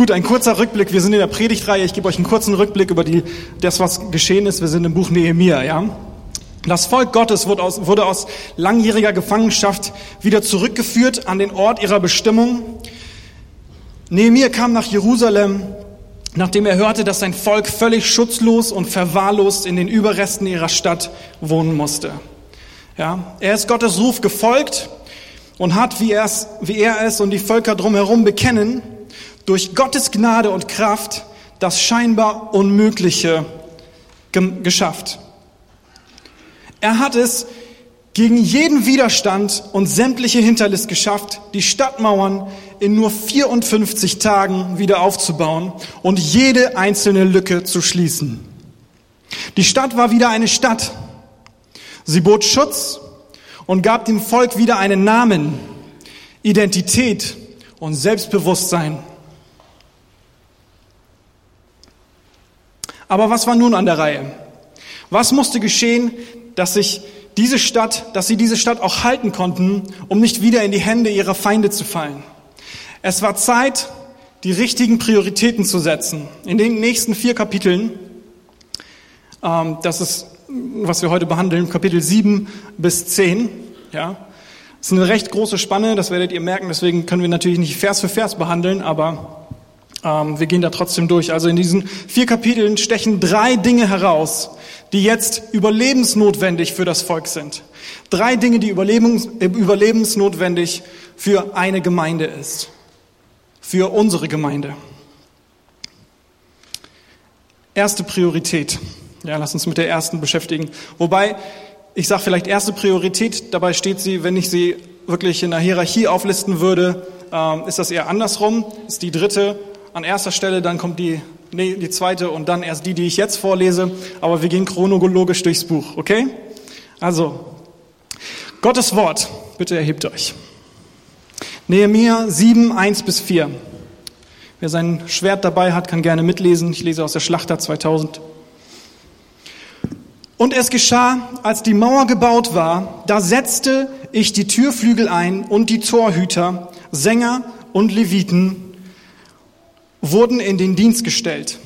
Gut, ein kurzer Rückblick. Wir sind in der Predigtreihe. Ich gebe euch einen kurzen Rückblick über die, das, was geschehen ist. Wir sind im Buch Nehemia, ja. Das Volk Gottes wurde aus, wurde aus langjähriger Gefangenschaft wieder zurückgeführt an den Ort ihrer Bestimmung. Nehemia kam nach Jerusalem, nachdem er hörte, dass sein Volk völlig schutzlos und verwahrlost in den Überresten ihrer Stadt wohnen musste. Ja, er ist Gottes Ruf gefolgt und hat, wie wie er es und die Völker drumherum bekennen, durch Gottes Gnade und Kraft das scheinbar Unmögliche geschafft. Er hat es gegen jeden Widerstand und sämtliche Hinterlist geschafft, die Stadtmauern in nur 54 Tagen wieder aufzubauen und jede einzelne Lücke zu schließen. Die Stadt war wieder eine Stadt. Sie bot Schutz und gab dem Volk wieder einen Namen, Identität und Selbstbewusstsein. Aber was war nun an der Reihe? Was musste geschehen, dass sich diese Stadt, dass sie diese Stadt auch halten konnten, um nicht wieder in die Hände ihrer Feinde zu fallen. Es war Zeit, die richtigen Prioritäten zu setzen. In den nächsten vier Kapiteln, ähm, das ist, was wir heute behandeln, Kapitel 7 bis 10, ja, das ist eine recht große Spanne, das werdet ihr merken, deswegen können wir natürlich nicht Vers für Vers behandeln, aber wir gehen da trotzdem durch. Also in diesen vier Kapiteln stechen drei Dinge heraus, die jetzt überlebensnotwendig für das Volk sind. Drei Dinge, die überlebens, überlebensnotwendig für eine Gemeinde ist. Für unsere Gemeinde. Erste Priorität. Ja, lass uns mit der ersten beschäftigen. Wobei, ich sage vielleicht erste Priorität, dabei steht sie, wenn ich sie wirklich in der Hierarchie auflisten würde, ähm, ist das eher andersrum. Ist die dritte an erster Stelle, dann kommt die nee, die zweite und dann erst die, die ich jetzt vorlese, aber wir gehen chronologisch durchs Buch, okay? Also, Gottes Wort, bitte erhebt euch. Nehemiah 7, 1 bis 4. Wer sein Schwert dabei hat, kann gerne mitlesen. Ich lese aus der Schlachter 2000. Und es geschah, als die Mauer gebaut war, da setzte ich die Türflügel ein und die Torhüter, Sänger und Leviten wurden in den Dienst gestellt.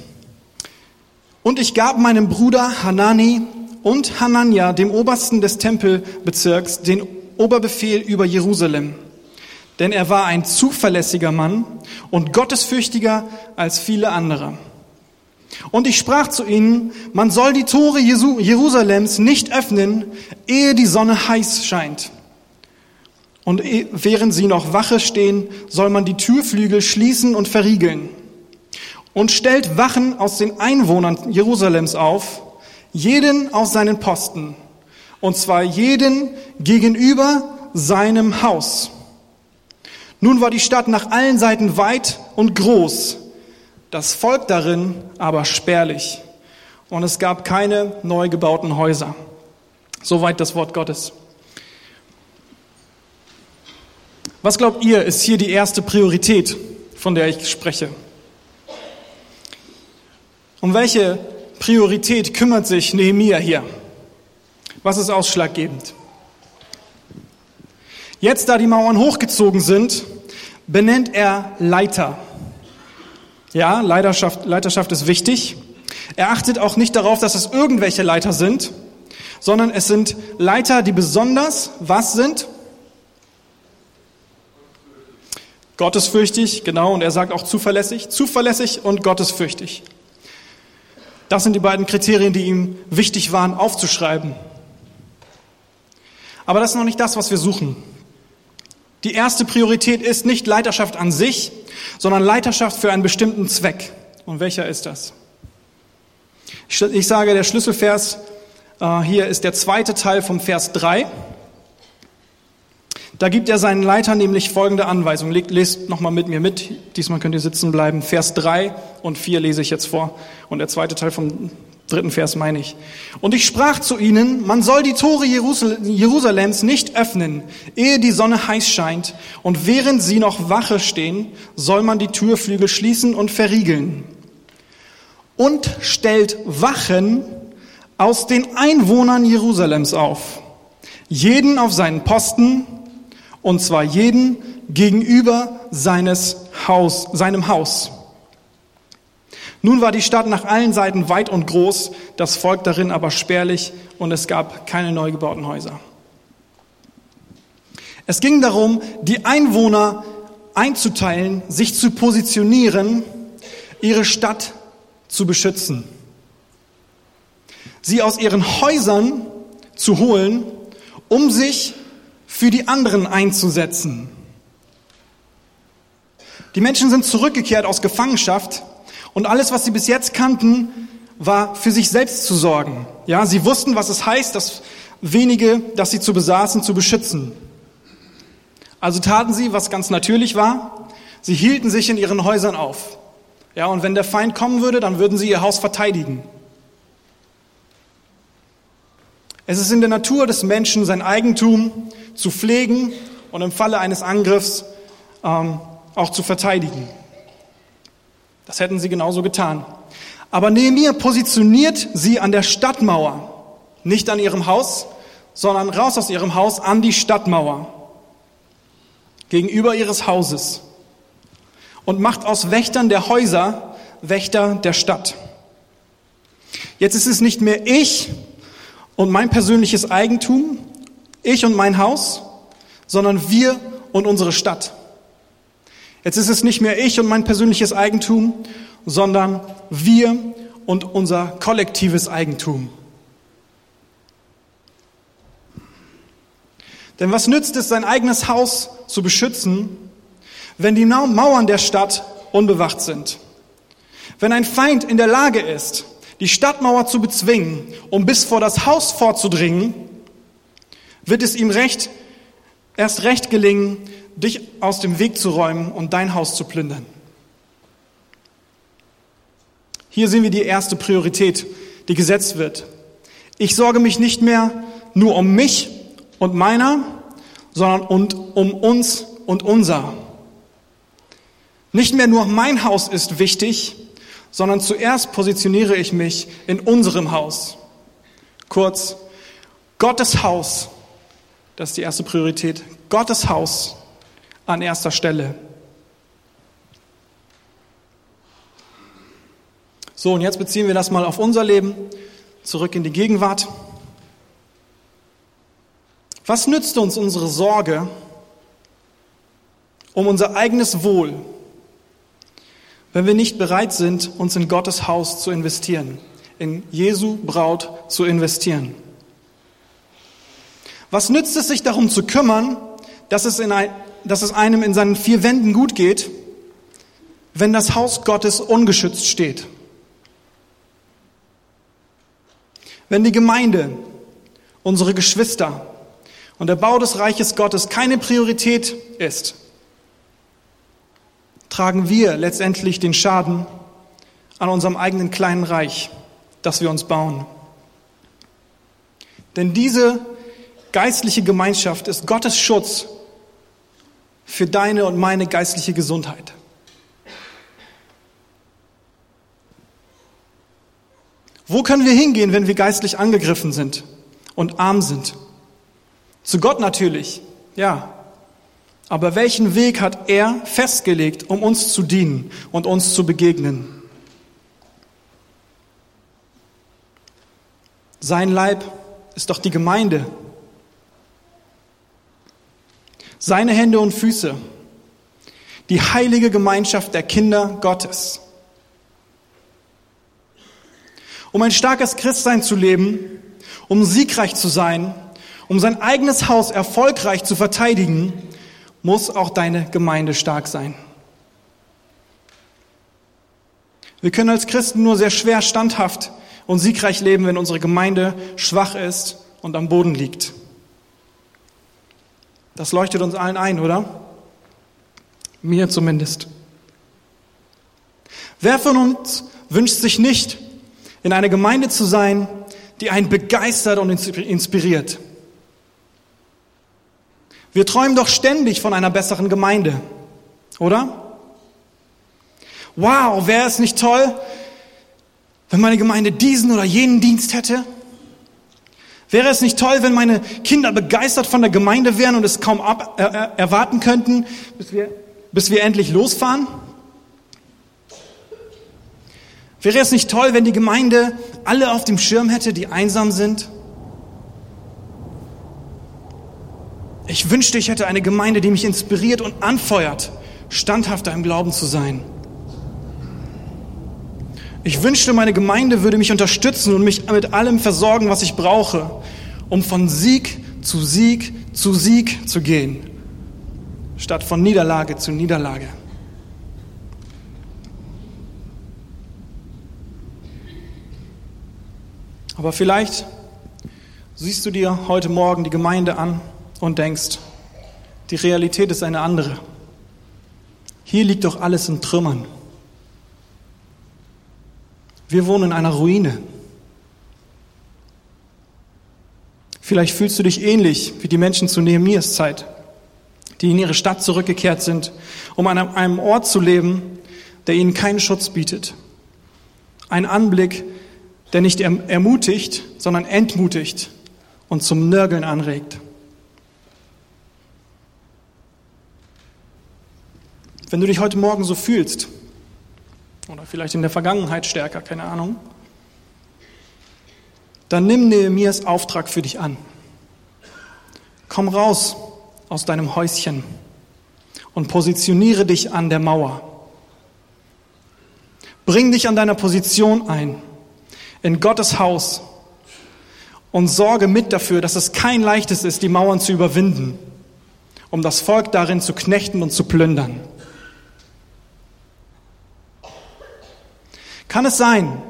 Und ich gab meinem Bruder Hanani und Hanania, dem Obersten des Tempelbezirks, den Oberbefehl über Jerusalem. Denn er war ein zuverlässiger Mann und gottesfürchtiger als viele andere. Und ich sprach zu ihnen, man soll die Tore Jerusalems nicht öffnen, ehe die Sonne heiß scheint. Und eh, während sie noch Wache stehen, soll man die Türflügel schließen und verriegeln und stellt Wachen aus den Einwohnern Jerusalems auf, jeden auf seinen Posten, und zwar jeden gegenüber seinem Haus. Nun war die Stadt nach allen Seiten weit und groß, das Volk darin aber spärlich, und es gab keine neu gebauten Häuser. Soweit das Wort Gottes. Was glaubt ihr, ist hier die erste Priorität, von der ich spreche? Um welche Priorität kümmert sich Nehemia hier? Was ist ausschlaggebend? Jetzt, da die Mauern hochgezogen sind, benennt er Leiter. Ja, Leiterschaft, Leiterschaft ist wichtig. Er achtet auch nicht darauf, dass es irgendwelche Leiter sind, sondern es sind Leiter, die besonders was sind? Gottesfürchtig, genau, und er sagt auch zuverlässig, zuverlässig und gottesfürchtig. Das sind die beiden Kriterien, die ihm wichtig waren aufzuschreiben. Aber das ist noch nicht das, was wir suchen. Die erste Priorität ist nicht Leiterschaft an sich, sondern Leiterschaft für einen bestimmten Zweck. Und welcher ist das? Ich sage, der Schlüsselvers äh, hier ist der zweite Teil vom Vers 3. Da gibt er seinen Leitern nämlich folgende Anweisung. Lest nochmal mit mir mit. Diesmal könnt ihr sitzen bleiben. Vers 3 und 4 lese ich jetzt vor. Und der zweite Teil vom dritten Vers meine ich. Und ich sprach zu ihnen, man soll die Tore Jerusalems nicht öffnen, ehe die Sonne heiß scheint. Und während sie noch Wache stehen, soll man die Türflügel schließen und verriegeln. Und stellt Wachen aus den Einwohnern Jerusalems auf. Jeden auf seinen Posten und zwar jeden gegenüber seines Haus, seinem Haus. Nun war die Stadt nach allen Seiten weit und groß, das Volk darin aber spärlich und es gab keine neu gebauten Häuser. Es ging darum, die Einwohner einzuteilen, sich zu positionieren, ihre Stadt zu beschützen. Sie aus ihren Häusern zu holen, um sich für die anderen einzusetzen. Die Menschen sind zurückgekehrt aus Gefangenschaft und alles, was sie bis jetzt kannten, war für sich selbst zu sorgen. Ja, sie wussten, was es heißt, das wenige, das sie zu besaßen, zu beschützen. Also taten sie, was ganz natürlich war. Sie hielten sich in ihren Häusern auf. Ja, und wenn der Feind kommen würde, dann würden sie ihr Haus verteidigen. Es ist in der Natur des Menschen, sein Eigentum zu pflegen und im Falle eines Angriffs ähm, auch zu verteidigen. Das hätten sie genauso getan. Aber Nehemiah positioniert sie an der Stadtmauer, nicht an ihrem Haus, sondern raus aus ihrem Haus an die Stadtmauer, gegenüber ihres Hauses und macht aus Wächtern der Häuser Wächter der Stadt. Jetzt ist es nicht mehr ich und mein persönliches Eigentum, ich und mein Haus, sondern wir und unsere Stadt. Jetzt ist es nicht mehr ich und mein persönliches Eigentum, sondern wir und unser kollektives Eigentum. Denn was nützt es, sein eigenes Haus zu beschützen, wenn die Mauern der Stadt unbewacht sind? Wenn ein Feind in der Lage ist, die Stadtmauer zu bezwingen, um bis vor das Haus vorzudringen, wird es ihm recht, erst recht gelingen, dich aus dem Weg zu räumen und dein Haus zu plündern. Hier sehen wir die erste Priorität, die gesetzt wird. Ich sorge mich nicht mehr nur um mich und meiner, sondern und um uns und unser. Nicht mehr nur mein Haus ist wichtig, sondern zuerst positioniere ich mich in unserem Haus. Kurz, Gottes Haus, das ist die erste Priorität, Gottes Haus an erster Stelle. So, und jetzt beziehen wir das mal auf unser Leben, zurück in die Gegenwart. Was nützt uns unsere Sorge um unser eigenes Wohl, wenn wir nicht bereit sind, uns in Gottes Haus zu investieren, in Jesu Braut zu investieren? Was nützt es sich darum zu kümmern, dass es, in ein, dass es einem in seinen vier Wänden gut geht, wenn das Haus Gottes ungeschützt steht? Wenn die Gemeinde, unsere Geschwister und der Bau des Reiches Gottes keine Priorität ist, tragen wir letztendlich den Schaden an unserem eigenen kleinen Reich, das wir uns bauen. Denn diese geistliche Gemeinschaft ist Gottes Schutz für deine und meine geistliche Gesundheit. Wo können wir hingehen, wenn wir geistlich angegriffen sind und arm sind? Zu Gott natürlich, ja. Aber welchen Weg hat er festgelegt, um uns zu dienen und uns zu begegnen? Sein Leib ist doch die Gemeinde. Seine Hände und Füße, die heilige Gemeinschaft der Kinder Gottes. Um ein starkes Christsein zu leben, um siegreich zu sein, um sein eigenes Haus erfolgreich zu verteidigen, muss auch deine Gemeinde stark sein. Wir können als Christen nur sehr schwer standhaft und siegreich leben, wenn unsere Gemeinde schwach ist und am Boden liegt. Das leuchtet uns allen ein, oder? Mir zumindest. Wer von uns wünscht sich nicht, in einer Gemeinde zu sein, die einen begeistert und inspiriert? Wir träumen doch ständig von einer besseren Gemeinde, oder? Wow, wäre es nicht toll, wenn meine Gemeinde diesen oder jenen Dienst hätte? Wäre es nicht toll, wenn meine Kinder begeistert von der Gemeinde wären und es kaum ab, äh, äh erwarten könnten, bis wir, bis wir endlich losfahren? Wäre es nicht toll, wenn die Gemeinde alle auf dem Schirm hätte, die einsam sind? Ich wünschte, ich hätte eine Gemeinde, die mich inspiriert und anfeuert, standhafter im Glauben zu sein. Ich wünschte, meine Gemeinde würde mich unterstützen und mich mit allem versorgen, was ich brauche, um von Sieg zu Sieg zu Sieg zu gehen, statt von Niederlage zu Niederlage. Aber vielleicht siehst du dir heute Morgen die Gemeinde an und denkst, die Realität ist eine andere. Hier liegt doch alles in Trümmern. Wir wohnen in einer Ruine. Vielleicht fühlst du dich ähnlich wie die Menschen zu Nehemias Zeit, die in ihre Stadt zurückgekehrt sind, um an einem Ort zu leben, der ihnen keinen Schutz bietet. Ein Anblick, der nicht ermutigt, sondern entmutigt und zum Nörgeln anregt. Wenn du dich heute Morgen so fühlst, oder vielleicht in der Vergangenheit stärker, keine Ahnung, dann nimm Nehemias Auftrag für dich an. Komm raus aus deinem Häuschen und positioniere dich an der Mauer. Bring dich an deiner Position ein, in Gottes Haus und sorge mit dafür, dass es kein leichtes ist, die Mauern zu überwinden, um das Volk darin zu knechten und zu plündern. Kann es sein,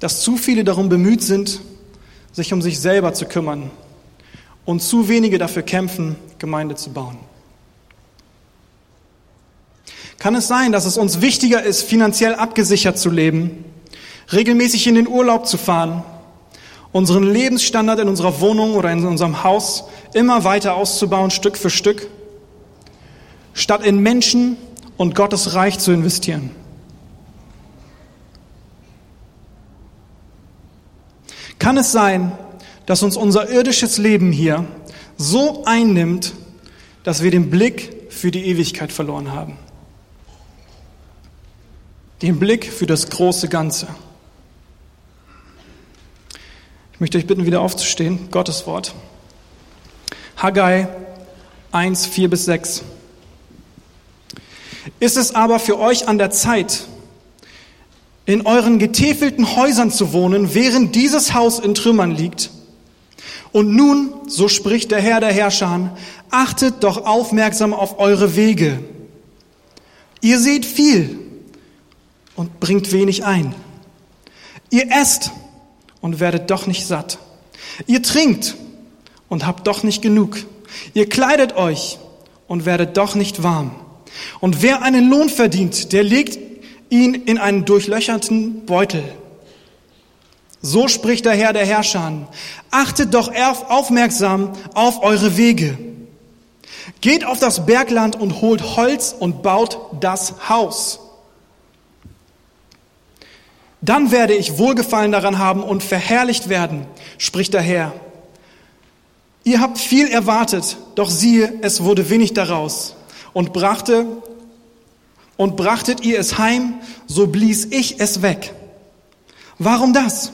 dass zu viele darum bemüht sind, sich um sich selber zu kümmern und zu wenige dafür kämpfen, Gemeinde zu bauen? Kann es sein, dass es uns wichtiger ist, finanziell abgesichert zu leben, regelmäßig in den Urlaub zu fahren, unseren Lebensstandard in unserer Wohnung oder in unserem Haus immer weiter auszubauen, Stück für Stück, statt in Menschen und Gottes Reich zu investieren. Kann es sein, dass uns unser irdisches Leben hier so einnimmt, dass wir den Blick für die Ewigkeit verloren haben? Den Blick für das große Ganze. Ich möchte euch bitten, wieder aufzustehen. Gottes Wort. Haggai 1, 4 bis 6. Ist es aber für euch an der Zeit, in euren getäfelten Häusern zu wohnen, während dieses Haus in Trümmern liegt? Und nun, so spricht der Herr der Herrscher, achtet doch aufmerksam auf eure Wege. Ihr seht viel und bringt wenig ein. Ihr esst und werdet doch nicht satt. Ihr trinkt und habt doch nicht genug. Ihr kleidet euch und werdet doch nicht warm. Und wer einen Lohn verdient, der legt ihn in einen durchlöcherten Beutel. So spricht der Herr der Herrscher. Achtet doch aufmerksam auf eure Wege. Geht auf das Bergland und holt Holz und baut das Haus. Dann werde ich Wohlgefallen daran haben und verherrlicht werden, spricht der Herr. Ihr habt viel erwartet, doch siehe, es wurde wenig daraus und brachte und brachtet ihr es heim, so blies ich es weg. Warum das?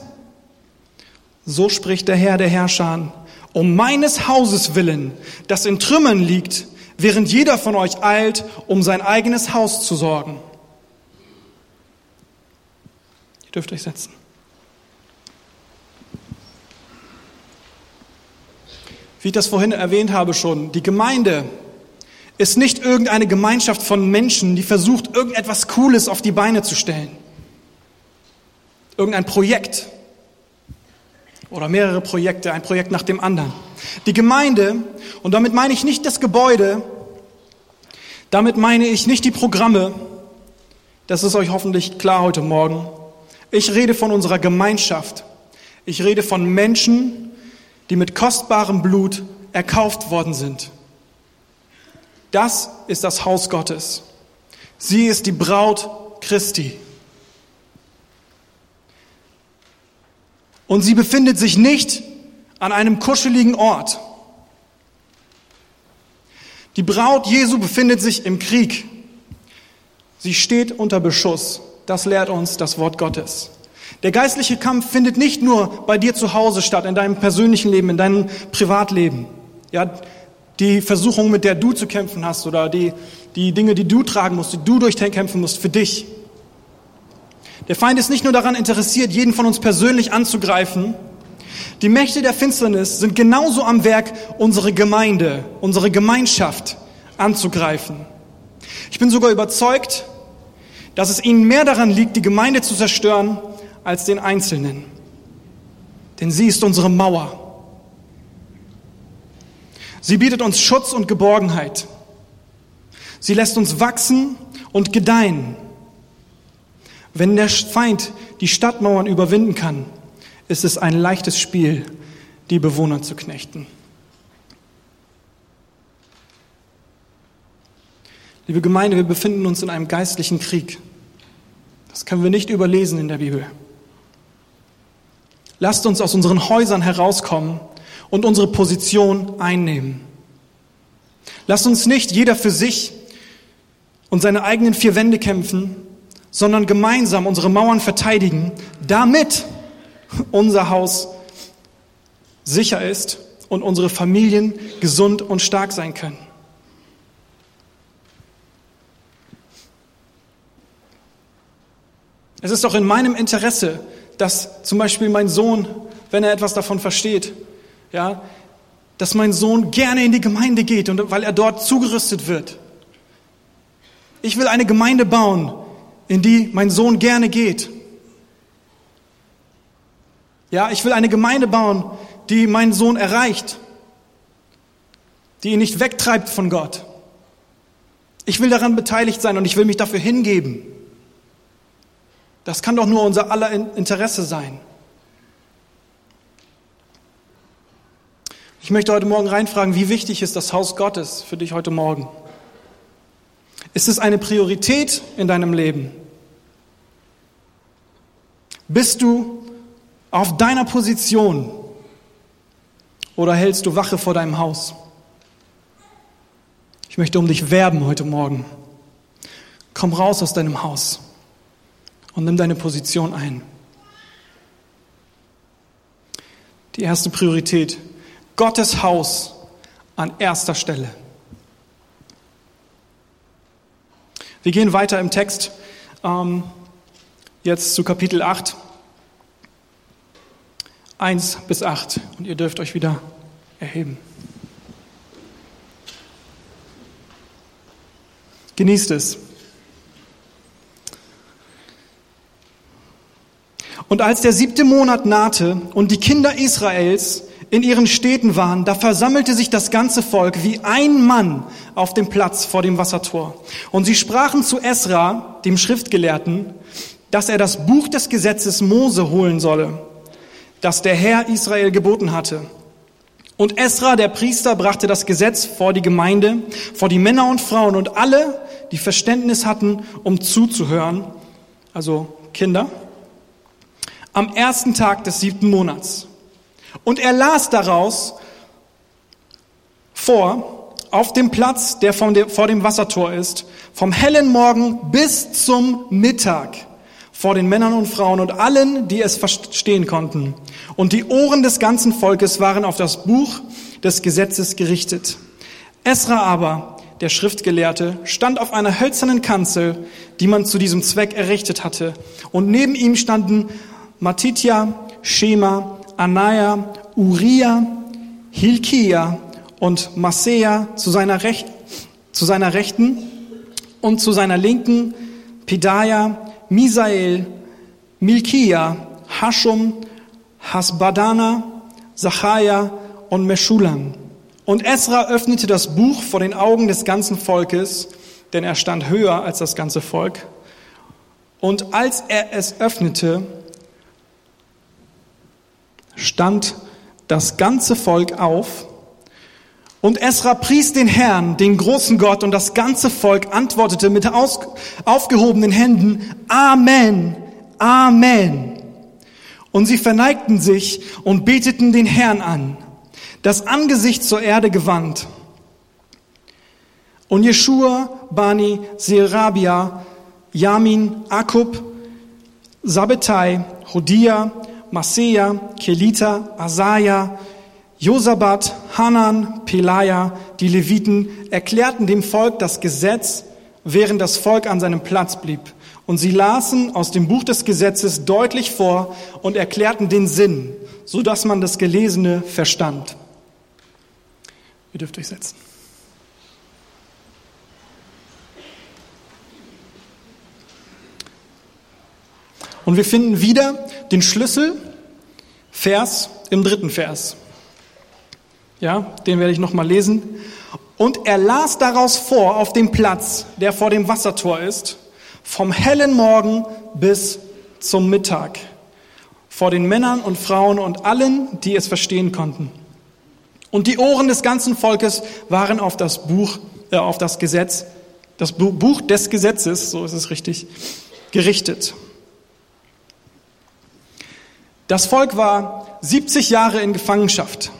So spricht der Herr der Herrscher, um meines Hauses willen, das in Trümmern liegt, während jeder von euch eilt, um sein eigenes Haus zu sorgen. Ihr dürft euch setzen. Wie ich das vorhin erwähnt habe schon, die Gemeinde ist nicht irgendeine Gemeinschaft von Menschen, die versucht, irgendetwas Cooles auf die Beine zu stellen. Irgendein Projekt oder mehrere Projekte, ein Projekt nach dem anderen. Die Gemeinde, und damit meine ich nicht das Gebäude, damit meine ich nicht die Programme, das ist euch hoffentlich klar heute Morgen. Ich rede von unserer Gemeinschaft. Ich rede von Menschen, die mit kostbarem Blut erkauft worden sind. Das ist das Haus Gottes. Sie ist die Braut Christi. Und sie befindet sich nicht an einem kuscheligen Ort. Die Braut Jesu befindet sich im Krieg. Sie steht unter Beschuss. Das lehrt uns das Wort Gottes. Der geistliche Kampf findet nicht nur bei dir zu Hause statt, in deinem persönlichen Leben, in deinem Privatleben. Ja, die Versuchung, mit der du zu kämpfen hast oder die, die Dinge, die du tragen musst, die du durchkämpfen musst für dich. Der Feind ist nicht nur daran interessiert, jeden von uns persönlich anzugreifen. Die Mächte der Finsternis sind genauso am Werk, unsere Gemeinde, unsere Gemeinschaft anzugreifen. Ich bin sogar überzeugt, dass es ihnen mehr daran liegt, die Gemeinde zu zerstören, als den Einzelnen. Denn sie ist unsere Mauer. Sie bietet uns Schutz und Geborgenheit. Sie lässt uns wachsen und gedeihen. Wenn der Feind die Stadtmauern überwinden kann, ist es ein leichtes Spiel, die Bewohner zu knechten. Liebe Gemeinde, wir befinden uns in einem geistlichen Krieg. Das können wir nicht überlesen in der Bibel. Lasst uns aus unseren Häusern herauskommen und unsere Position einnehmen. Lasst uns nicht jeder für sich und seine eigenen vier Wände kämpfen, sondern gemeinsam unsere Mauern verteidigen, damit unser Haus sicher ist und unsere Familien gesund und stark sein können. Es ist doch in meinem Interesse, dass zum Beispiel mein Sohn, wenn er etwas davon versteht, ja, dass mein Sohn gerne in die Gemeinde geht und weil er dort zugerüstet wird. Ich will eine Gemeinde bauen, in die mein Sohn gerne geht. Ja, ich will eine Gemeinde bauen, die meinen Sohn erreicht, die ihn nicht wegtreibt von Gott. Ich will daran beteiligt sein und ich will mich dafür hingeben. Das kann doch nur unser aller Interesse sein. Ich möchte heute Morgen reinfragen, wie wichtig ist das Haus Gottes für dich heute Morgen? Ist es eine Priorität in deinem Leben? Bist du auf deiner Position oder hältst du Wache vor deinem Haus? Ich möchte um dich werben heute Morgen. Komm raus aus deinem Haus und nimm deine Position ein. Die erste Priorität, Gottes Haus an erster Stelle. Wir gehen weiter im Text, ähm, jetzt zu Kapitel 8, 1 bis 8. Und ihr dürft euch wieder erheben. Genießt es. Und als der siebte Monat nahte und die Kinder Israels in ihren Städten waren, da versammelte sich das ganze Volk wie ein Mann auf dem Platz vor dem Wassertor. Und sie sprachen zu Esra, dem Schriftgelehrten, dass er das Buch des Gesetzes Mose holen solle, das der Herr Israel geboten hatte. Und Esra, der Priester, brachte das Gesetz vor die Gemeinde, vor die Männer und Frauen und alle, die Verständnis hatten, um zuzuhören, also Kinder am ersten Tag des siebten Monats. Und er las daraus vor, auf dem Platz, der vor dem Wassertor ist, vom hellen Morgen bis zum Mittag vor den Männern und Frauen und allen, die es verstehen konnten. Und die Ohren des ganzen Volkes waren auf das Buch des Gesetzes gerichtet. Esra aber, der Schriftgelehrte, stand auf einer hölzernen Kanzel, die man zu diesem Zweck errichtet hatte. Und neben ihm standen Matitja, Shema, Anaya, Uriah, Hilkia und Masea zu seiner, zu seiner Rechten und zu seiner Linken Pedaya, Misael, Milkia, Hashum, Hasbadana, Zachaya und Meschulam. Und Esra öffnete das Buch vor den Augen des ganzen Volkes, denn er stand höher als das ganze Volk. Und als er es öffnete, stand das ganze Volk auf und Esra pries den Herrn, den großen Gott, und das ganze Volk antwortete mit aufgehobenen Händen, Amen, Amen. Und sie verneigten sich und beteten den Herrn an, das Angesicht zur Erde gewandt. Und Jeschua, Bani, Serabia, Yamin, Akub, Sabbetai, Hodia, Maseja, Kelita, Asaja, Josabat, Hanan, Pelaja, die Leviten erklärten dem Volk das Gesetz, während das Volk an seinem Platz blieb. Und sie lasen aus dem Buch des Gesetzes deutlich vor und erklärten den Sinn, so dass man das Gelesene verstand. Ihr dürft euch setzen. Und wir finden wieder den Schlüssel, Vers im dritten Vers. Ja, den werde ich nochmal lesen. Und er las daraus vor auf dem Platz, der vor dem Wassertor ist, vom hellen Morgen bis zum Mittag, vor den Männern und Frauen und allen, die es verstehen konnten. Und die Ohren des ganzen Volkes waren auf das Buch, äh, auf das Gesetz, das Buch des Gesetzes, so ist es richtig, gerichtet. Das Volk war 70 Jahre in Gefangenschaft.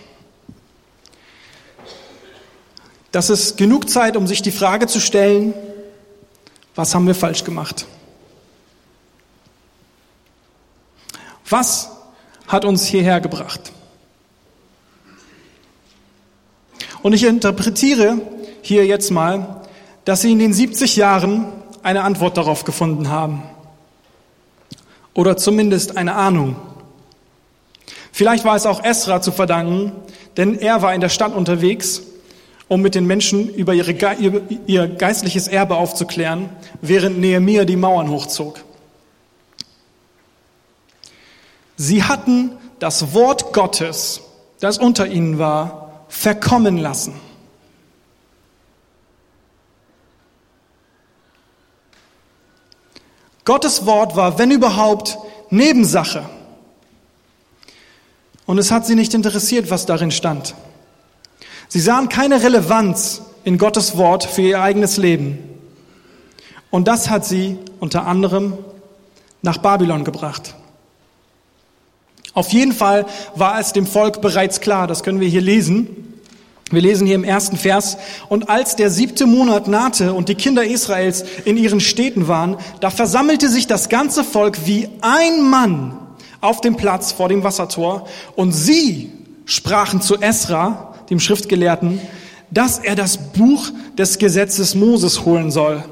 Das ist genug Zeit, um sich die Frage zu stellen, was haben wir falsch gemacht? Was hat uns hierher gebracht? Und ich interpretiere hier jetzt mal, dass Sie in den 70 Jahren eine Antwort darauf gefunden haben. Oder zumindest eine Ahnung. Vielleicht war es auch Esra zu verdanken, denn er war in der Stadt unterwegs um mit den Menschen über ihre, ihr geistliches Erbe aufzuklären, während Nehemiah die Mauern hochzog. Sie hatten das Wort Gottes, das unter ihnen war, verkommen lassen. Gottes Wort war, wenn überhaupt, Nebensache. Und es hat sie nicht interessiert, was darin stand. Sie sahen keine Relevanz in Gottes Wort für ihr eigenes Leben. Und das hat sie unter anderem nach Babylon gebracht. Auf jeden Fall war es dem Volk bereits klar, das können wir hier lesen. Wir lesen hier im ersten Vers, und als der siebte Monat nahte und die Kinder Israels in ihren Städten waren, da versammelte sich das ganze Volk wie ein Mann auf dem Platz vor dem Wassertor, und sie sprachen zu Esra, dem Schriftgelehrten, dass er das Buch des Gesetzes Moses holen soll,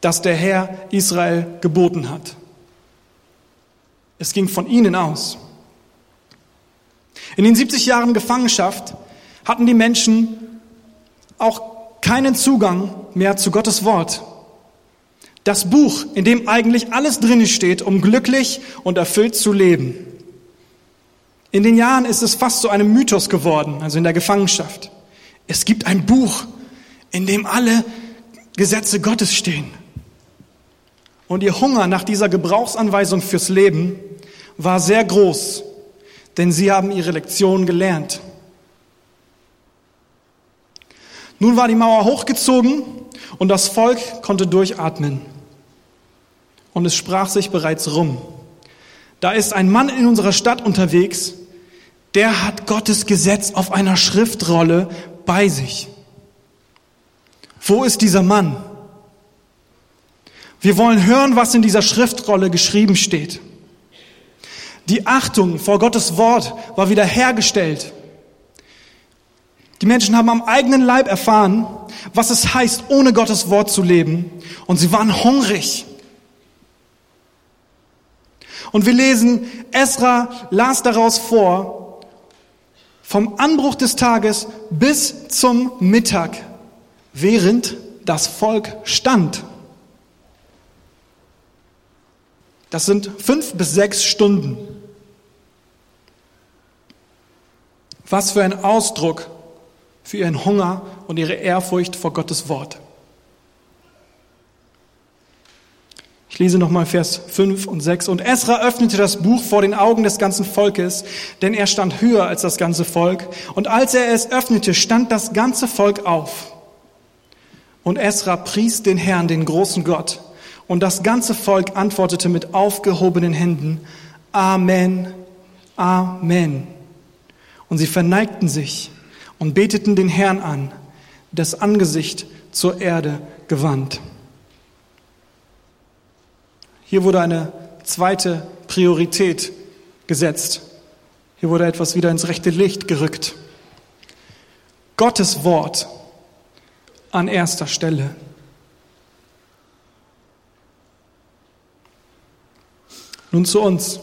das der Herr Israel geboten hat. Es ging von ihnen aus. In den 70 Jahren Gefangenschaft hatten die Menschen auch keinen Zugang mehr zu Gottes Wort. Das Buch, in dem eigentlich alles drin steht, um glücklich und erfüllt zu leben. In den Jahren ist es fast zu einem Mythos geworden, also in der Gefangenschaft. Es gibt ein Buch, in dem alle Gesetze Gottes stehen. Und ihr Hunger nach dieser Gebrauchsanweisung fürs Leben war sehr groß, denn sie haben ihre Lektion gelernt. Nun war die Mauer hochgezogen und das Volk konnte durchatmen. Und es sprach sich bereits rum. Da ist ein Mann in unserer Stadt unterwegs, der hat Gottes Gesetz auf einer Schriftrolle bei sich. Wo ist dieser Mann? Wir wollen hören, was in dieser Schriftrolle geschrieben steht. Die Achtung vor Gottes Wort war wiederhergestellt. Die Menschen haben am eigenen Leib erfahren, was es heißt, ohne Gottes Wort zu leben. Und sie waren hungrig. Und wir lesen, Esra las daraus vor, vom Anbruch des Tages bis zum Mittag, während das Volk stand. Das sind fünf bis sechs Stunden. Was für ein Ausdruck für ihren Hunger und ihre Ehrfurcht vor Gottes Wort. Ich lese nochmal Vers 5 und 6. Und Esra öffnete das Buch vor den Augen des ganzen Volkes, denn er stand höher als das ganze Volk. Und als er es öffnete, stand das ganze Volk auf. Und Esra pries den Herrn, den großen Gott. Und das ganze Volk antwortete mit aufgehobenen Händen, Amen, Amen. Und sie verneigten sich und beteten den Herrn an, das Angesicht zur Erde gewandt. Hier wurde eine zweite Priorität gesetzt. Hier wurde etwas wieder ins rechte Licht gerückt. Gottes Wort an erster Stelle. Nun zu uns.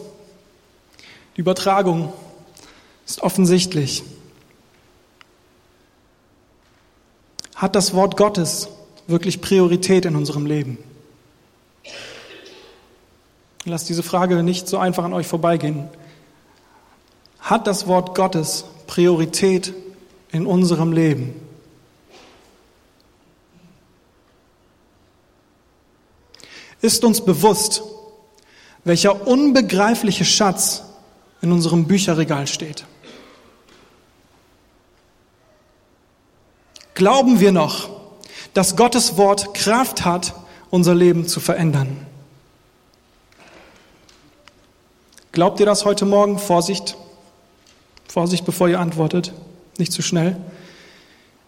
Die Übertragung ist offensichtlich. Hat das Wort Gottes wirklich Priorität in unserem Leben? Lasst diese Frage nicht so einfach an euch vorbeigehen. Hat das Wort Gottes Priorität in unserem Leben? Ist uns bewusst, welcher unbegreifliche Schatz in unserem Bücherregal steht? Glauben wir noch, dass Gottes Wort Kraft hat, unser Leben zu verändern? Glaubt ihr das heute Morgen? Vorsicht. Vorsicht, bevor ihr antwortet. Nicht zu schnell.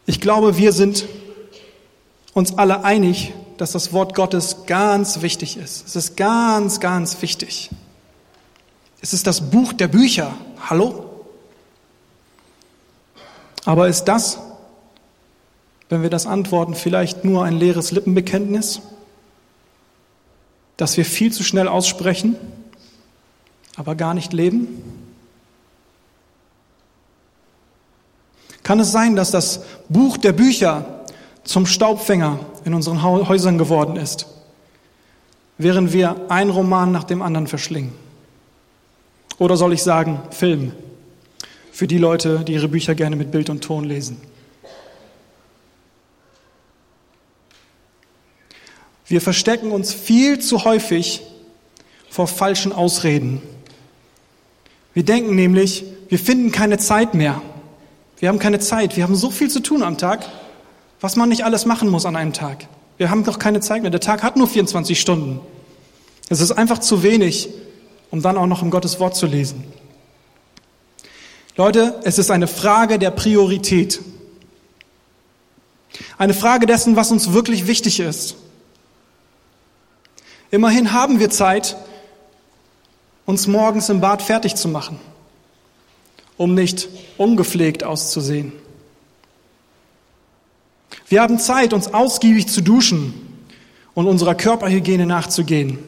Ich glaube, wir sind uns alle einig, dass das Wort Gottes ganz wichtig ist. Es ist ganz, ganz wichtig. Es ist das Buch der Bücher. Hallo? Aber ist das, wenn wir das antworten, vielleicht nur ein leeres Lippenbekenntnis, das wir viel zu schnell aussprechen? Aber gar nicht leben? Kann es sein, dass das Buch der Bücher zum Staubfänger in unseren Häusern geworden ist, während wir ein Roman nach dem anderen verschlingen? Oder soll ich sagen, Film, für die Leute, die ihre Bücher gerne mit Bild und Ton lesen? Wir verstecken uns viel zu häufig vor falschen Ausreden wir denken nämlich, wir finden keine Zeit mehr. Wir haben keine Zeit. Wir haben so viel zu tun am Tag, was man nicht alles machen muss an einem Tag. Wir haben doch keine Zeit mehr. Der Tag hat nur 24 Stunden. Es ist einfach zu wenig, um dann auch noch im Gottes Wort zu lesen. Leute, es ist eine Frage der Priorität. Eine Frage dessen, was uns wirklich wichtig ist. Immerhin haben wir Zeit, uns morgens im Bad fertig zu machen, um nicht ungepflegt auszusehen. Wir haben Zeit, uns ausgiebig zu duschen und unserer Körperhygiene nachzugehen.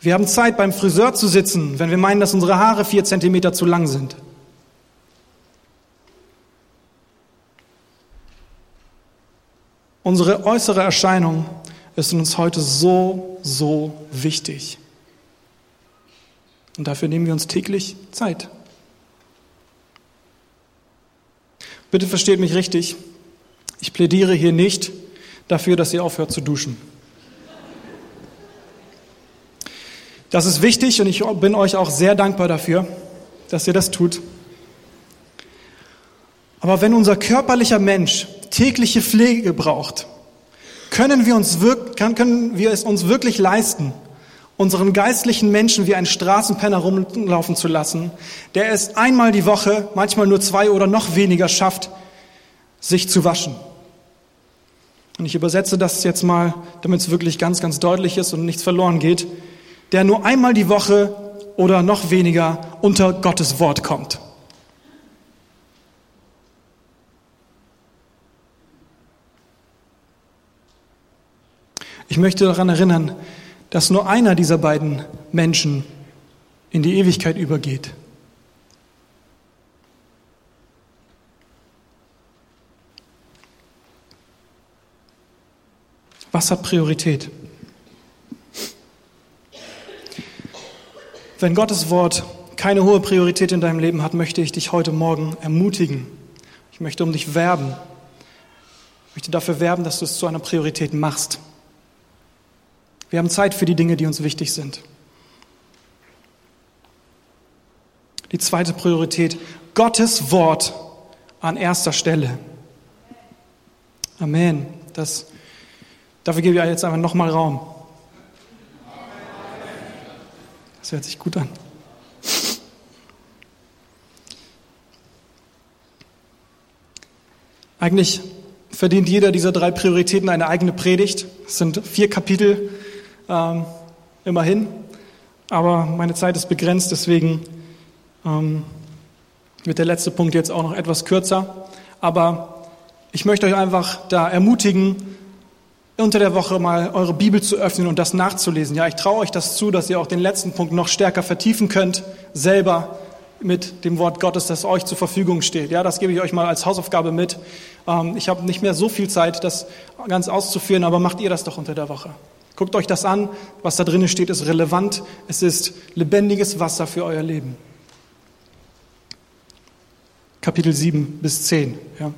Wir haben Zeit, beim Friseur zu sitzen, wenn wir meinen, dass unsere Haare vier Zentimeter zu lang sind. Unsere äußere Erscheinung ist uns heute so, so wichtig. Und dafür nehmen wir uns täglich Zeit. Bitte versteht mich richtig. Ich plädiere hier nicht dafür, dass ihr aufhört zu duschen. Das ist wichtig und ich bin euch auch sehr dankbar dafür, dass ihr das tut. Aber wenn unser körperlicher Mensch tägliche Pflege braucht, können wir, uns, können wir es uns wirklich leisten, unseren geistlichen Menschen wie einen Straßenpenner rumlaufen zu lassen, der es einmal die Woche, manchmal nur zwei oder noch weniger schafft, sich zu waschen. Und ich übersetze das jetzt mal, damit es wirklich ganz, ganz deutlich ist und nichts verloren geht, der nur einmal die Woche oder noch weniger unter Gottes Wort kommt. Ich möchte daran erinnern, dass nur einer dieser beiden Menschen in die Ewigkeit übergeht. Was hat Priorität? Wenn Gottes Wort keine hohe Priorität in deinem Leben hat, möchte ich dich heute Morgen ermutigen. Ich möchte um dich werben. Ich möchte dafür werben, dass du es zu einer Priorität machst. Wir haben Zeit für die Dinge, die uns wichtig sind. Die zweite Priorität, Gottes Wort an erster Stelle. Amen. Das, dafür gebe ich jetzt einfach nochmal Raum. Das hört sich gut an. Eigentlich verdient jeder dieser drei Prioritäten eine eigene Predigt. Es sind vier Kapitel ähm, immerhin. Aber meine Zeit ist begrenzt, deswegen ähm, wird der letzte Punkt jetzt auch noch etwas kürzer. Aber ich möchte euch einfach da ermutigen, unter der Woche mal eure Bibel zu öffnen und das nachzulesen. Ja, ich traue euch das zu, dass ihr auch den letzten Punkt noch stärker vertiefen könnt, selber mit dem Wort Gottes, das euch zur Verfügung steht. Ja, das gebe ich euch mal als Hausaufgabe mit. Ähm, ich habe nicht mehr so viel Zeit, das ganz auszuführen, aber macht ihr das doch unter der Woche. Guckt euch das an. Was da drinnen steht, ist relevant. Es ist lebendiges Wasser für euer Leben. Kapitel 7 bis 10. Ja.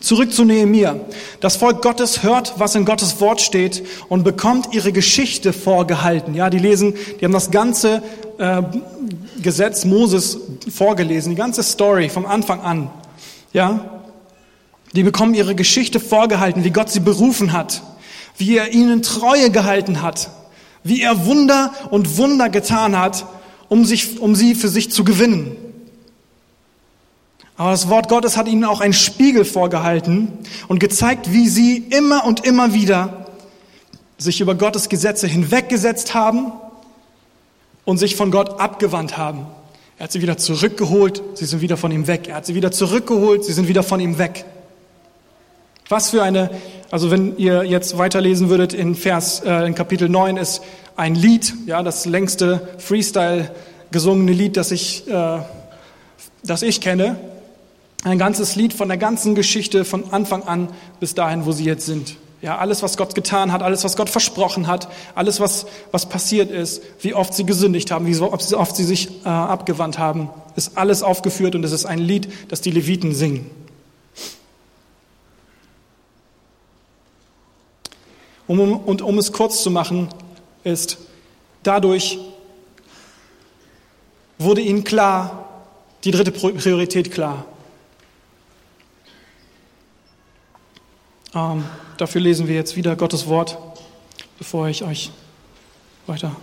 Zurück zu Nehemia. Das Volk Gottes hört, was in Gottes Wort steht und bekommt ihre Geschichte vorgehalten. Ja, die lesen, die haben das ganze äh, Gesetz Moses vorgelesen, die ganze Story vom Anfang an. Ja, die bekommen ihre Geschichte vorgehalten, wie Gott sie berufen hat, wie er ihnen Treue gehalten hat, wie er Wunder und Wunder getan hat, um sich, um sie für sich zu gewinnen. Aber das Wort Gottes hat ihnen auch einen Spiegel vorgehalten und gezeigt, wie sie immer und immer wieder sich über Gottes Gesetze hinweggesetzt haben und sich von Gott abgewandt haben. Er hat sie wieder zurückgeholt, sie sind wieder von ihm weg. Er hat sie wieder zurückgeholt, sie sind wieder von ihm weg. Was für eine, also wenn ihr jetzt weiterlesen würdet in Vers, äh, in Kapitel 9 ist ein Lied, ja, das längste Freestyle gesungene Lied, das ich, äh, das ich kenne. Ein ganzes Lied von der ganzen Geschichte von Anfang an bis dahin, wo sie jetzt sind. Ja, alles, was Gott getan hat, alles, was Gott versprochen hat, alles, was, was passiert ist, wie oft sie gesündigt haben, wie oft sie sich äh, abgewandt haben, ist alles aufgeführt und es ist ein Lied, das die Leviten singen. Um, und um es kurz zu machen, ist, dadurch wurde ihnen klar, die dritte Priorität klar. Ähm, dafür lesen wir jetzt wieder Gottes Wort, bevor ich euch weiter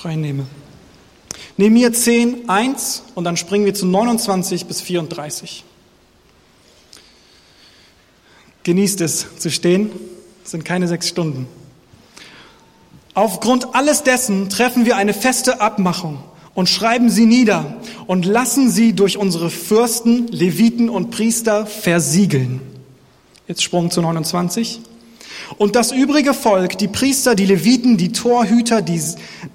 reinnehme. Nehemiah 10, 1 und dann springen wir zu 29 bis 34. Genießt es zu stehen, sind keine sechs Stunden. Aufgrund alles dessen treffen wir eine feste Abmachung und schreiben sie nieder und lassen sie durch unsere Fürsten, Leviten und Priester versiegeln. Jetzt Sprung zu 29. Und das übrige Volk, die Priester, die Leviten, die Torhüter, die,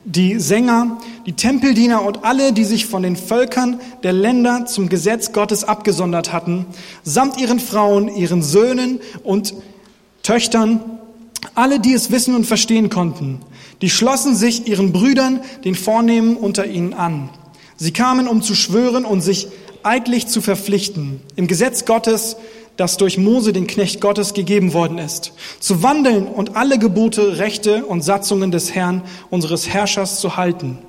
die Sänger, die Tempeldiener und alle, die sich von den Völkern der Länder zum Gesetz Gottes abgesondert hatten, samt ihren Frauen, ihren Söhnen und Töchtern, alle, die es wissen und verstehen konnten, die schlossen sich ihren Brüdern, den Vornehmen unter ihnen an. Sie kamen, um zu schwören und sich eidlich zu verpflichten, im Gesetz Gottes das durch Mose, den Knecht Gottes, gegeben worden ist, zu wandeln und alle Gebote, Rechte und Satzungen des Herrn, unseres Herrschers, zu halten.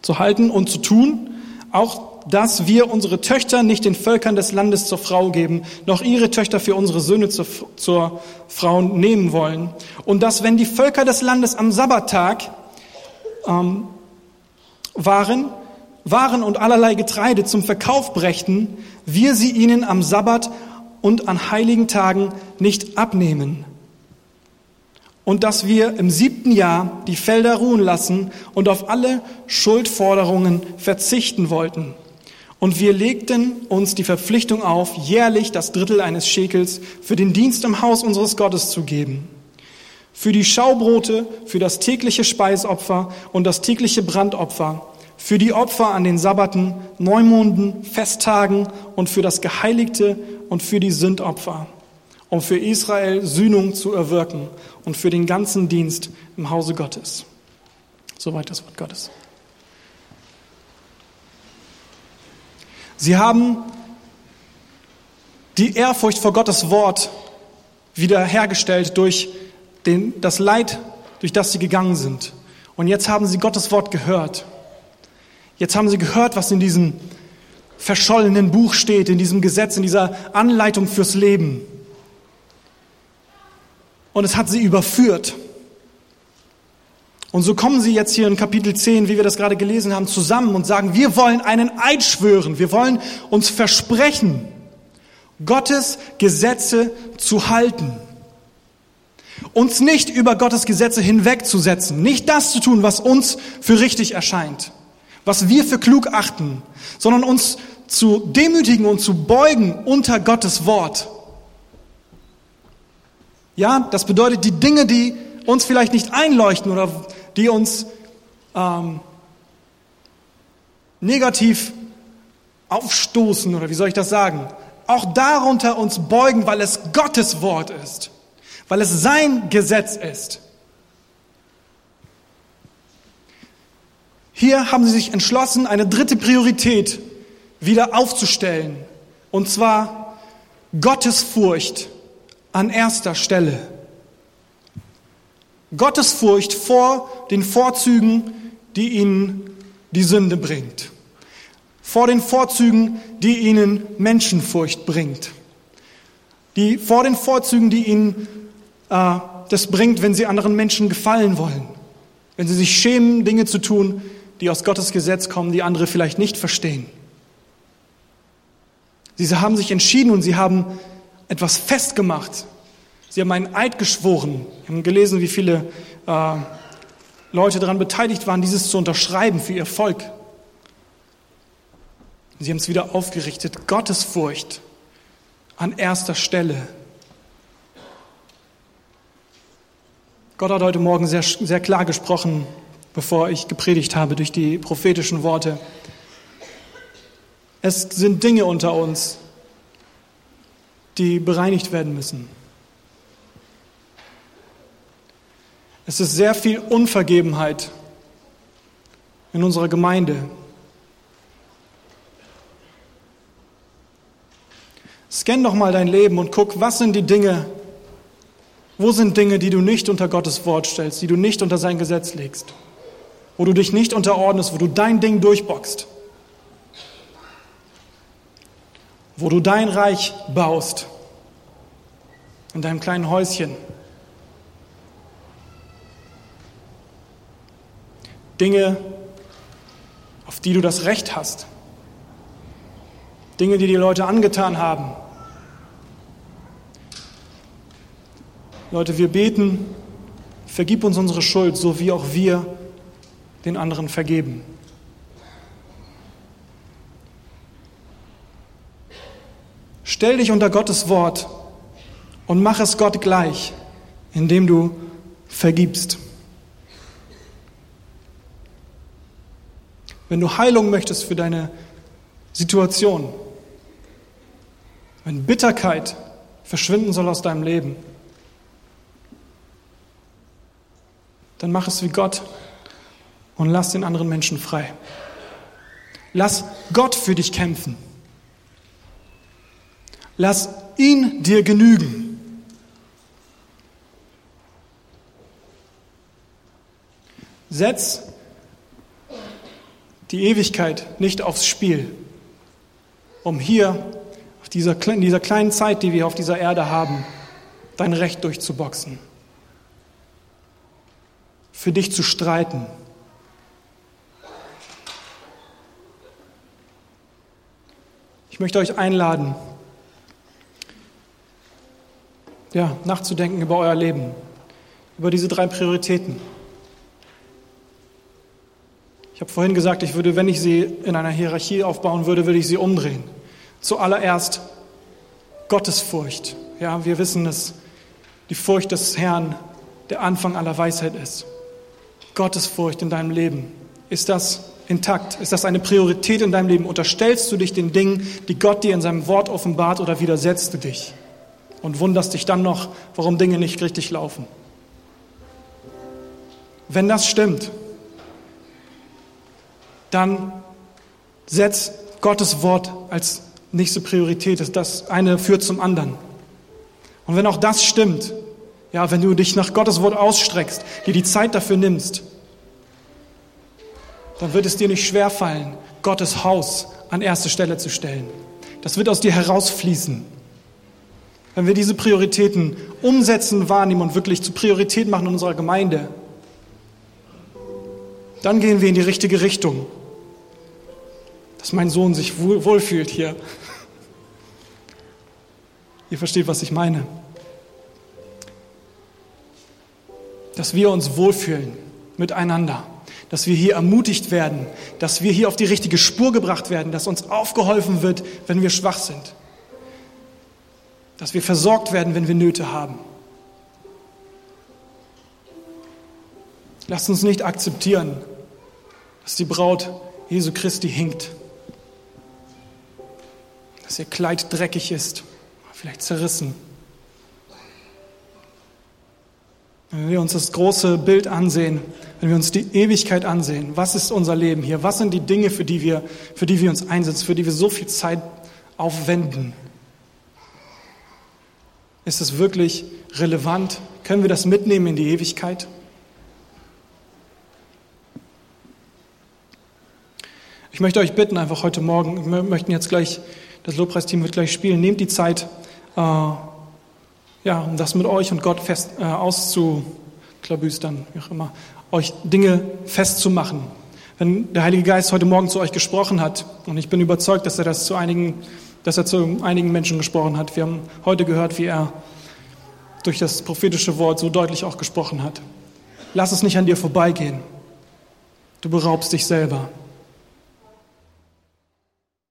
Zu halten und zu tun, auch dass wir unsere Töchter nicht den Völkern des Landes zur Frau geben, noch ihre Töchter für unsere Söhne zur, zur Frau nehmen wollen. Und dass, wenn die Völker des Landes am Sabbattag ähm, waren, waren und allerlei Getreide zum Verkauf brächten, wir sie ihnen am Sabbat und an heiligen Tagen nicht abnehmen. Und dass wir im siebten Jahr die Felder ruhen lassen und auf alle Schuldforderungen verzichten wollten. Und wir legten uns die Verpflichtung auf, jährlich das Drittel eines Schekels für den Dienst im Haus unseres Gottes zu geben. Für die Schaubrote, für das tägliche Speisopfer und das tägliche Brandopfer für die Opfer an den Sabbaten, Neumonden, Festtagen und für das Geheiligte und für die Sündopfer, um für Israel Sühnung zu erwirken und für den ganzen Dienst im Hause Gottes. Soweit das Wort Gottes. Sie haben die Ehrfurcht vor Gottes Wort wiederhergestellt durch den, das Leid, durch das sie gegangen sind. Und jetzt haben sie Gottes Wort gehört. Jetzt haben sie gehört, was in diesem verschollenen Buch steht, in diesem Gesetz, in dieser Anleitung fürs Leben. Und es hat sie überführt. Und so kommen sie jetzt hier in Kapitel 10, wie wir das gerade gelesen haben, zusammen und sagen, wir wollen einen Eid schwören, wir wollen uns versprechen, Gottes Gesetze zu halten. Uns nicht über Gottes Gesetze hinwegzusetzen, nicht das zu tun, was uns für richtig erscheint, was wir für klug achten, sondern uns zu demütigen und zu beugen unter Gottes Wort. Ja, das bedeutet die Dinge, die uns vielleicht nicht einleuchten oder die uns ähm, negativ aufstoßen oder wie soll ich das sagen, auch darunter uns beugen, weil es Gottes Wort ist, weil es sein Gesetz ist. Hier haben sie sich entschlossen, eine dritte Priorität wieder aufzustellen, und zwar Gottesfurcht an erster Stelle. Gottesfurcht vor den Vorzügen, die ihnen die Sünde bringt vor den Vorzügen, die ihnen Menschenfurcht bringt. Die, vor den Vorzügen, die ihnen äh, das bringt, wenn sie anderen Menschen gefallen wollen. Wenn sie sich schämen, Dinge zu tun, die aus Gottes Gesetz kommen, die andere vielleicht nicht verstehen. Sie haben sich entschieden und sie haben etwas festgemacht. Sie haben einen Eid geschworen. Wir haben gelesen, wie viele äh, Leute daran beteiligt waren, dieses zu unterschreiben für ihr Volk. Sie haben es wieder aufgerichtet. Gottesfurcht an erster Stelle. Gott hat heute Morgen sehr, sehr klar gesprochen, bevor ich gepredigt habe, durch die prophetischen Worte. Es sind Dinge unter uns, die bereinigt werden müssen. Es ist sehr viel Unvergebenheit in unserer Gemeinde. Scan doch mal dein Leben und guck, was sind die Dinge, wo sind Dinge, die du nicht unter Gottes Wort stellst, die du nicht unter sein Gesetz legst, wo du dich nicht unterordnest, wo du dein Ding durchboxst, wo du dein Reich baust, in deinem kleinen Häuschen. Dinge, auf die du das Recht hast. Dinge, die die Leute angetan haben. Leute, wir beten, vergib uns unsere Schuld, so wie auch wir den anderen vergeben. Stell dich unter Gottes Wort und mach es Gott gleich, indem du vergibst. Wenn du Heilung möchtest für deine Situation, wenn Bitterkeit verschwinden soll aus deinem Leben, dann mach es wie Gott und lass den anderen Menschen frei. Lass Gott für dich kämpfen. Lass ihn dir genügen. Setz die Ewigkeit nicht aufs Spiel, um hier dieser, in dieser kleinen Zeit, die wir auf dieser Erde haben, dein Recht durchzuboxen, für dich zu streiten. Ich möchte euch einladen, ja, nachzudenken über euer Leben, über diese drei Prioritäten. Ich habe vorhin gesagt, ich würde, wenn ich sie in einer Hierarchie aufbauen würde, würde ich sie umdrehen. Zuallererst Gottesfurcht. Ja, wir wissen, dass die Furcht des Herrn der Anfang aller Weisheit ist. Gottesfurcht in deinem Leben. Ist das intakt? Ist das eine Priorität in deinem Leben? Unterstellst du dich den Dingen, die Gott dir in seinem Wort offenbart oder widersetzt du dich und wunderst dich dann noch, warum Dinge nicht richtig laufen? Wenn das stimmt, dann setz Gottes Wort als nächste Priorität. Das eine führt zum anderen. Und wenn auch das stimmt, ja, wenn du dich nach Gottes Wort ausstreckst, dir die Zeit dafür nimmst, dann wird es dir nicht schwerfallen, Gottes Haus an erste Stelle zu stellen. Das wird aus dir herausfließen. Wenn wir diese Prioritäten umsetzen, wahrnehmen und wirklich zu Priorität machen in unserer Gemeinde, dann gehen wir in die richtige Richtung dass mein Sohn sich wohlfühlt hier. Ihr versteht, was ich meine. Dass wir uns wohlfühlen miteinander, dass wir hier ermutigt werden, dass wir hier auf die richtige Spur gebracht werden, dass uns aufgeholfen wird, wenn wir schwach sind, dass wir versorgt werden, wenn wir Nöte haben. Lasst uns nicht akzeptieren, dass die Braut Jesu Christi hinkt, dass ihr Kleid dreckig ist, vielleicht zerrissen. Wenn wir uns das große Bild ansehen, wenn wir uns die Ewigkeit ansehen, was ist unser Leben hier? Was sind die Dinge, für die wir, für die wir uns einsetzen, für die wir so viel Zeit aufwenden? Ist es wirklich relevant? Können wir das mitnehmen in die Ewigkeit? Ich möchte euch bitten, einfach heute Morgen, wir möchten jetzt gleich, das Lobpreisteam wird gleich spielen, nehmt die Zeit, äh, ja, um das mit euch und Gott fest äh, auszuklabüstern, wie auch immer, euch Dinge festzumachen. Wenn der Heilige Geist heute Morgen zu euch gesprochen hat, und ich bin überzeugt, dass er das zu einigen, dass er zu einigen Menschen gesprochen hat. Wir haben heute gehört, wie er durch das prophetische Wort so deutlich auch gesprochen hat. Lass es nicht an dir vorbeigehen. Du beraubst dich selber.